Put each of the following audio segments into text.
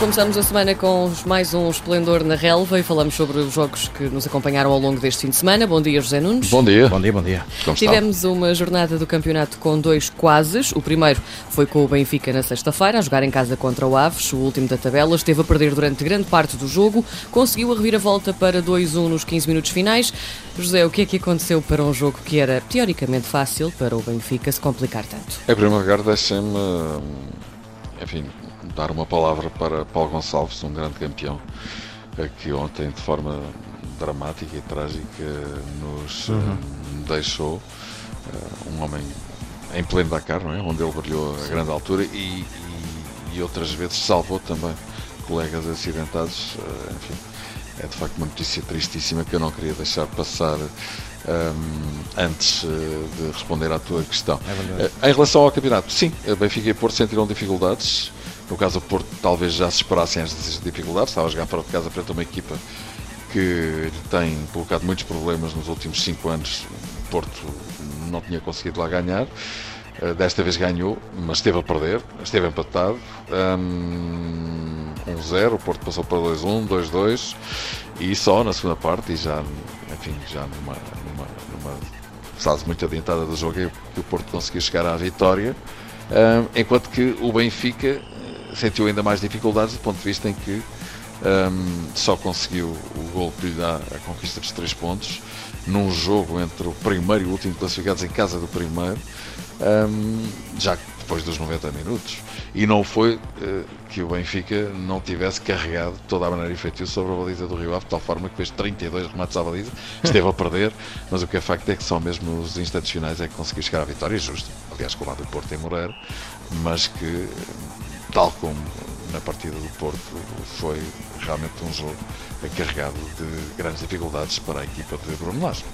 Começamos a semana com mais um Esplendor na Relva e falamos sobre os jogos que nos acompanharam ao longo deste fim de semana. Bom dia, José Nunes. Bom dia. Bom dia, bom dia. Como está? Tivemos uma jornada do campeonato com dois quases. O primeiro foi com o Benfica na sexta-feira, a jogar em casa contra o Aves, o último da tabela. Esteve a perder durante grande parte do jogo, conseguiu a reviravolta para 2-1 nos 15 minutos finais. José, o que é que aconteceu para um jogo que era teoricamente fácil para o Benfica se complicar tanto? Em primeiro lugar, deixem-me, enfim, dar uma palavra para Paulo Gonçalves, um grande campeão, eh, que ontem, de forma dramática e trágica, nos Uhum. eh, deixou. Eh, Um homem em pleno Dakar, não é? Onde ele brilhou a grande altura e, e- e outras vezes salvou também colegas acidentados. Enfim, é de facto uma notícia tristíssima que eu não queria deixar passar ehm, antes eh, de responder à tua questão. É. Eh, Em relação ao campeonato, sim, Benfica e Porto sentiram dificuldades. No caso do Porto, talvez já se esperassem estas dificuldades. Estava a jogar fora de casa frente a uma equipa que tem colocado muitos problemas nos últimos cinco anos. O Porto não tinha conseguido lá ganhar. Eh, Desta vez ganhou, mas esteve a perder, esteve empatado. Hum, 1-0, o Porto passou para 2-1, 2-2 e só na segunda parte e já, enfim, já numa, numa, numa fase muito adiantada do jogo é que o Porto conseguiu chegar à vitória, hum, enquanto que o Benfica sentiu ainda mais dificuldades do ponto de vista em que hum, só conseguiu o gol que lhe dá a conquista dos três pontos num jogo entre o primeiro e o último classificados em casa do primeiro, hum, já depois dos 90 minutos. E não foi eh, que o Benfica não tivesse carregado toda a maneira efetiva sobre a baliza do Rio Ave, de tal forma que fez 32 remates à baliza, esteve a perder, mas o que é facto é que só mesmo nos instantes finais é que conseguiu chegar à vitória, justa, aliás, com o lado do Porto em Moreira, mas que, tal como na partida do Porto, foi realmente um jogo carregado de grandes dificuldades para a equipa de Bruno Lage.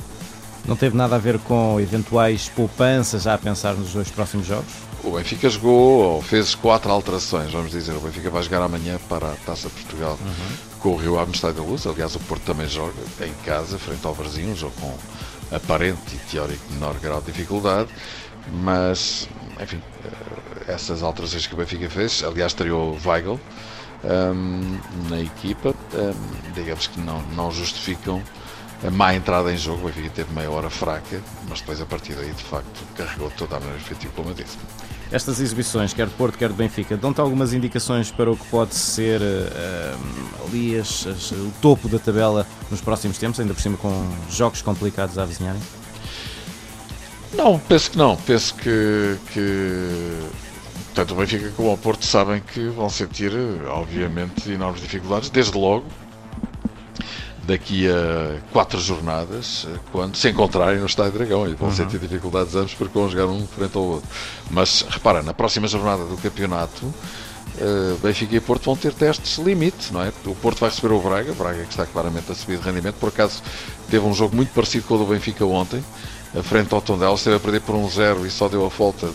Não teve nada a ver com eventuais poupanças já a pensar nos dois próximos jogos? O Benfica jogou, ou fez quatro alterações, vamos dizer. O Benfica vai jogar amanhã para a Taça de Portugal com o Rio Ave no Estádio da Luz. Aliás, o Porto também joga em casa, frente ao Varzinho, um jogo com aparente e teórico menor grau de dificuldade. Mas, enfim, eh, essas alterações que o Benfica fez, aliás, estreou Weigl hum, na equipa, hum, digamos que não, não justificam a má entrada em jogo. O Benfica teve meia hora fraca, mas depois a partir daí, de facto, carregou toda a maneira efetiva, como eu disse. Estas exibições, quer de Porto, quer de Benfica, dão-te algumas indicações para o que pode ser eh, ali as- as- o topo da tabela nos próximos tempos, ainda por cima com jogos complicados a avizinharem? Não, penso que não. Penso que, que tanto o Benfica como o Porto sabem que vão sentir, obviamente, enormes dificuldades, desde logo, daqui a quatro jornadas, quando se encontrarem no Estádio Dragão. E vão sentir dificuldades ambos porque vão jogar um frente ao outro. Mas repara, na próxima jornada do campeonato, eh, Benfica e Porto vão ter testes limite, não é? O Porto vai receber o Braga, Braga que está claramente a subir de rendimento. Por acaso teve um jogo muito parecido com o do Benfica ontem, a frente ao Tondela, esteve a perder por 1-0 e só deu a volta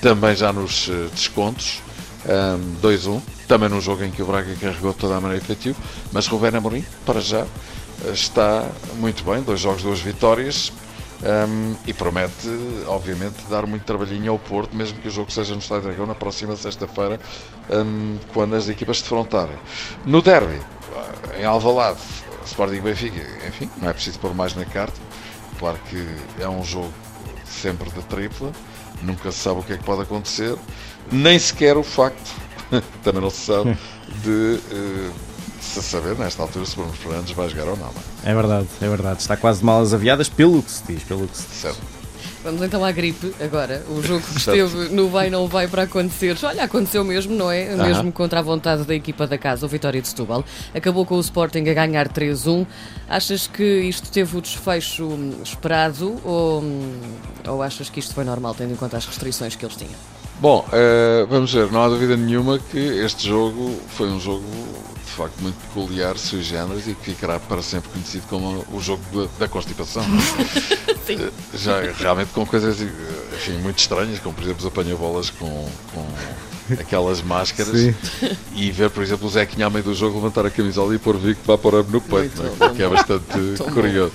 também já nos eh, descontos, um, 2-1, também num jogo em que o Braga carregou toda a maneira efetiva, mas Rubén Amorim, para já, eh, está muito bem, dois jogos, duas vitórias, um, e promete, obviamente, dar muito trabalhinho ao Porto, mesmo que o jogo seja no Estádio Dragão na próxima sexta-feira, um, quando as equipas se defrontarem. No derby, em Alvalade, Sporting Benfica, enfim, não é preciso pôr mais na carta. Claro que é um jogo sempre de tripla, nunca se sabe o que é que pode acontecer, nem sequer o facto, também não se sabe, de eh, se saber nesta altura se Bruno Fernandes vai jogar ou não. não é? É verdade, é verdade. Está quase de malas aviadas pelo que se diz, pelo que se diz. Certo. Vamos então à gripe agora. O jogo que esteve no vai não vai para acontecer. Olha, aconteceu mesmo, não é? Mesmo contra a vontade da equipa da casa, o Vitória de Setúbal. Acabou com o Sporting a ganhar 3-1. Achas que isto teve o desfecho esperado ou, ou achas que isto foi normal, tendo em conta as restrições que eles tinham? Bom, eh, vamos ver, não há dúvida nenhuma que este jogo foi um jogo facto muito peculiar, sui generis, e que ficará para sempre conhecido como o jogo da, da constipação. Sim. Eh, Já realmente com coisas eh, enfim, muito estranhas, como por exemplo os apanha-bolas com, com aquelas máscaras Sim. e ver, por exemplo, o Zequinha ao meio do jogo levantar a camisola e pôr Vic Vaporub no peito, é? bom. que é bastante bom. curioso.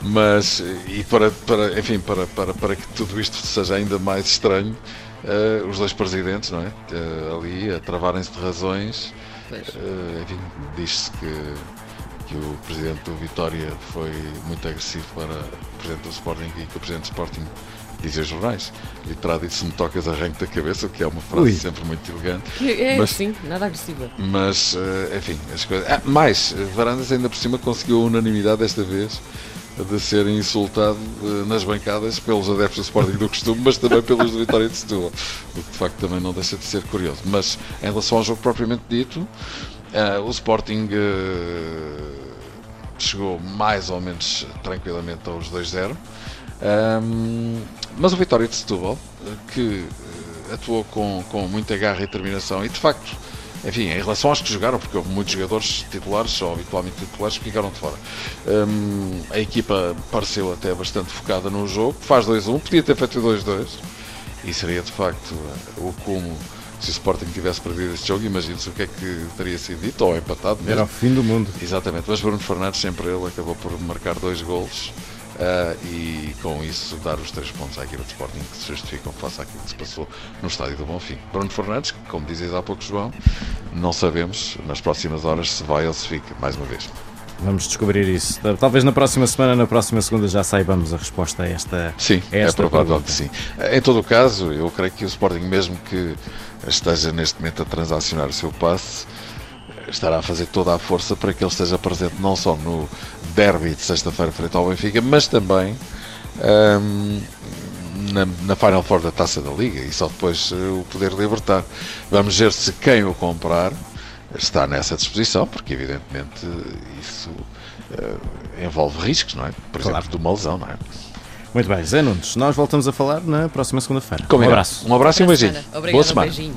Mas, e para, para, enfim, para, para, para que tudo isto seja ainda mais estranho, uh, os dois presidentes, não é? Uh, ali a travarem-se de razões. Uh, enfim, diz-se que, que o presidente do Vitória foi muito agressivo para o presidente do Sporting e que o presidente do Sporting dizia jornais. E terá dito se me tocas arranque da cabeça, que é uma frase Ui. sempre muito elegante. É, mas, sim, nada agressiva. Mas, enfim, as coisas. Ah, mais, Varandas ainda por cima conseguiu a unanimidade desta vez de ser insultado uh, nas bancadas pelos adeptos do Sporting do costume, mas também pelos do Vitória de Setúbal, o que de facto também não deixa de ser curioso. Mas em relação ao jogo propriamente dito, uh, o Sporting uh, chegou mais ou menos tranquilamente aos 2-0, um, mas o Vitória de Setúbal, que atuou com, com muita garra e determinação e de facto enfim, em relação aos que jogaram, porque houve muitos jogadores titulares, ou habitualmente titulares, que ficaram de fora. Um, a equipa pareceu até bastante focada no jogo, faz 2-1, podia ter feito 2-2, e seria de facto o como se o Sporting tivesse perdido este jogo, imagine-se o que é que teria sido dito, ou empatado mesmo. Era o fim do mundo. Exatamente, mas Bruno Fernandes, sempre ele, acabou por marcar dois golos. Uh, e com isso dar os três pontos à equipa de Sporting que se justificam face àquilo que se passou no estádio do Bonfim. Bruno Fernandes, como dizes há pouco, João, não sabemos nas próximas horas se vai ou se fica, mais uma vez. Vamos descobrir isso. Talvez na próxima semana, na próxima segunda, já saibamos a resposta a esta. Sim, a esta é provável que sim. Em todo o caso, eu creio que o Sporting, mesmo que esteja neste momento a transacionar o seu passe, estará a fazer toda a força para que ele esteja presente não só no derby de sexta-feira frente ao Benfica, mas também um, na, na, Final Four da Taça da Liga e só depois uh, o poder libertar. Vamos ver se quem o comprar está nessa disposição, porque evidentemente isso uh, envolve riscos, não é? Por claro. exemplo, de uma lesão, não é? Muito bem, Zé Nunes, nós voltamos a falar na próxima segunda-feira. Um abraço. Um abraço e um beijinho. Obrigado, Boa semana. Um beijinho.